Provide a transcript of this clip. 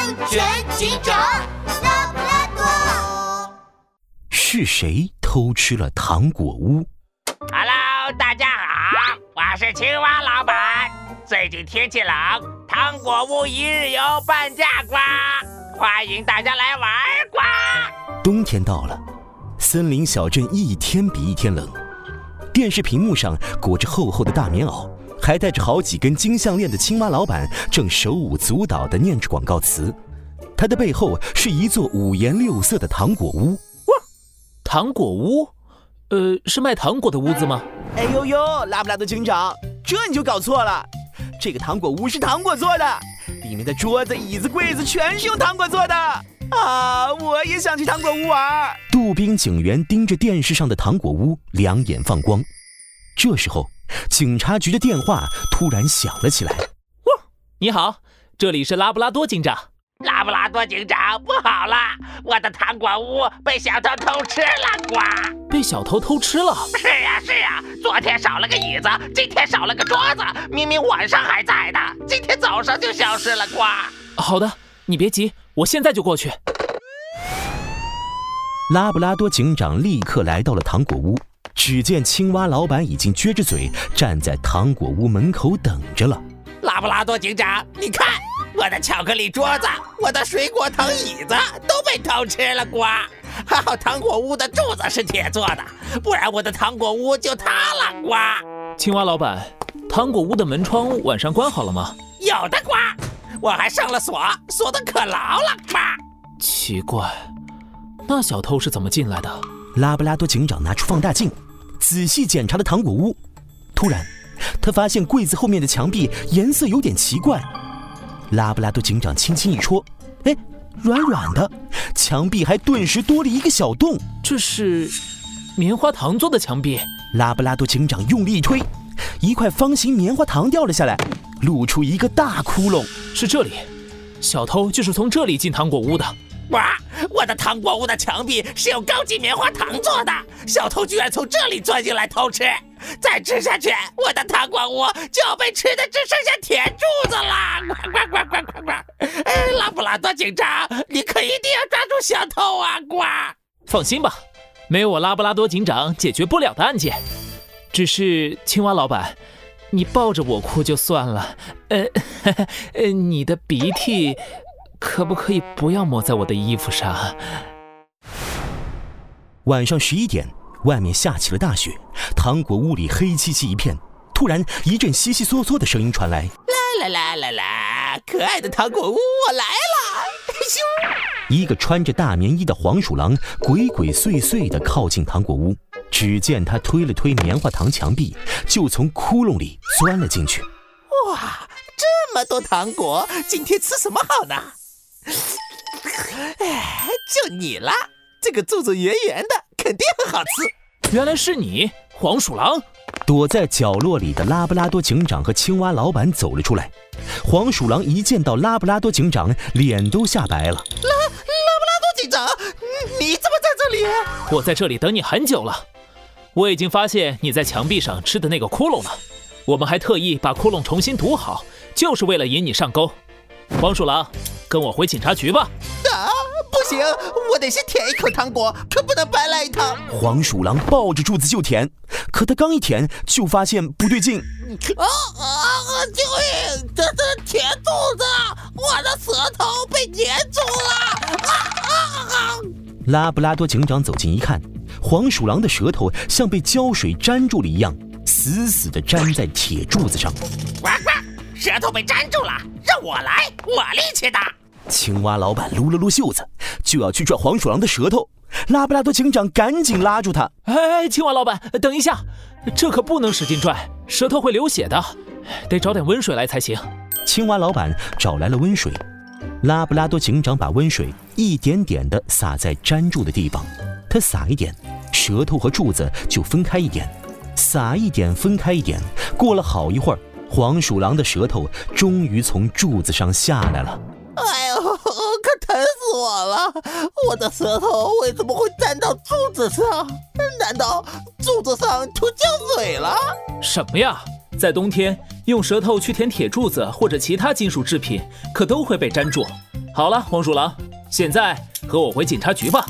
安全警长拉布拉多。是谁偷吃了糖果屋？Hello，大家好，我是青蛙老板。最近天气冷，糖果屋一日游半价瓜，欢迎大家来玩瓜。冬天到了，森林小镇一天比一天冷。电视屏幕上裹着厚厚的大棉袄，还带着好几根金项链的青蛙老板正手舞足蹈地念着广告词。他的背后是一座五颜六色的糖果屋。哇，糖果屋？呃，是卖糖果的屋子吗？哎呦呦，拉布拉多警长，这你就搞错了。这个糖果屋是糖果做的，里面的桌子、椅子、柜子全是用糖果做的。啊！我也想去糖果屋玩。杜宾警员盯着电视上的糖果屋，两眼放光。这时候，警察局的电话突然响了起来。哇！你好，这里是拉布拉多警长。拉布拉多警长，不好了，我的糖果屋被小偷偷吃了！呱！被小偷偷吃了？是呀，是呀。昨天少了个椅子，今天少了个桌子，明明晚上还在的，今天早上就消失了！呱！好的，你别急。我现在就过去。拉布拉多警长立刻来到了糖果屋，只见青蛙老板已经撅着嘴站在糖果屋门口等着了。拉布拉多警长，你看，我的巧克力桌子、我的水果藤椅子都被偷吃了，瓜！还好糖果屋的柱子是铁做的，不然我的糖果屋就塌了，瓜！青蛙老板，糖果屋的门窗晚上关好了吗？有的，瓜。我还上了锁，锁的可牢了吧？奇怪，那小偷是怎么进来的？拉布拉多警长拿出放大镜，仔细检查了糖果屋。突然，他发现柜子后面的墙壁颜色有点奇怪。拉布拉多警长轻轻一戳，哎，软软的，墙壁还顿时多了一个小洞。这是棉花糖做的墙壁。拉布拉多警长用力一推，一块方形棉花糖掉了下来。露出一个大窟窿，是这里，小偷就是从这里进糖果屋的。哇，我的糖果屋的墙壁是用高级棉花糖做的，小偷居然从这里钻进来偷吃，再吃下去，我的糖果屋就要被吃的只剩下铁柱子了！呱呱呱呱呱呱！哎，拉布拉多警长，你可一定要抓住小偷啊！呱，放心吧，没有我拉布拉多警长解决不了的案件。只是青蛙老板。你抱着我哭就算了，呃，呃，你的鼻涕可不可以不要抹在我的衣服上？晚上十一点，外面下起了大雪，糖果屋里黑漆漆一片。突然，一阵悉悉嗦嗦的声音传来：“啦啦啦啦啦，可爱的糖果屋，我来了！”咻，一个穿着大棉衣的黄鼠狼鬼鬼祟祟地靠近糖果屋。只见他推了推棉花糖墙壁，就从窟窿里钻了进去。哇，这么多糖果，今天吃什么好呢？哎，就你啦，这个柱子圆圆的，肯定很好吃。原来是你，黄鼠狼！躲在角落里的拉布拉多警长和青蛙老板走了出来。黄鼠狼一见到拉布拉多警长，脸都吓白了。拉拉布拉多警长，你怎么在这里？我在这里等你很久了。我已经发现你在墙壁上吃的那个窟窿了，我们还特意把窟窿重新堵好，就是为了引你上钩。黄鼠狼，跟我回警察局吧。行，我得先舔一口糖果，可不能白来一趟。黄鼠狼抱着柱子就舔，可它刚一舔，就发现不对劲。啊啊！救命！这是铁柱子，我的舌头被粘住了！啊啊啊！拉布拉多警长走近一看。黄鼠狼的舌头像被胶水粘住了一样，死死地粘在铁柱子上。呱呱，舌头被粘住了，让我来，我力气大。青蛙老板撸了撸袖子，就要去拽黄鼠狼的舌头。拉布拉多警长赶紧拉住他。哎，青蛙老板，等一下，这可不能使劲拽，舌头会流血的，得找点温水来才行。青蛙老板找来了温水，拉布拉多警长把温水一点点地洒在粘住的地方。他撒一点，舌头和柱子就分开一点；撒一点，分开一点。过了好一会儿，黄鼠狼的舌头终于从柱子上下来了。可疼死我了！我的舌头为什么会粘到柱子上？难道柱子上出胶水了？什么呀？在冬天用舌头去舔铁柱子或者其他金属制品，可都会被粘住。好了，黄鼠狼，现在和我回警察局吧。